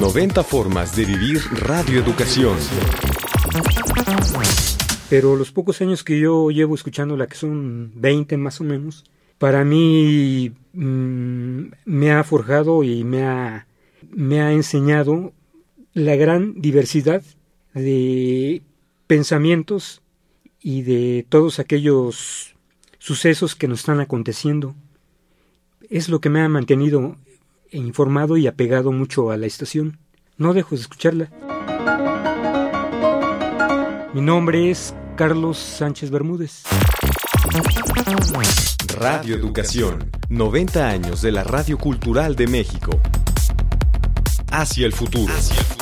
90 formas de vivir radioeducación. Pero los pocos años que yo llevo escuchando la que son 20 más o menos, para mí mm, me ha forjado y me ha, me ha enseñado la gran diversidad de pensamientos y de todos aquellos sucesos que nos están aconteciendo. Es lo que me ha mantenido informado y apegado mucho a la estación. No dejo de escucharla. Mi nombre es Carlos Sánchez Bermúdez. Radio Educación, 90 años de la Radio Cultural de México. Hacia el futuro. Hacia el futuro.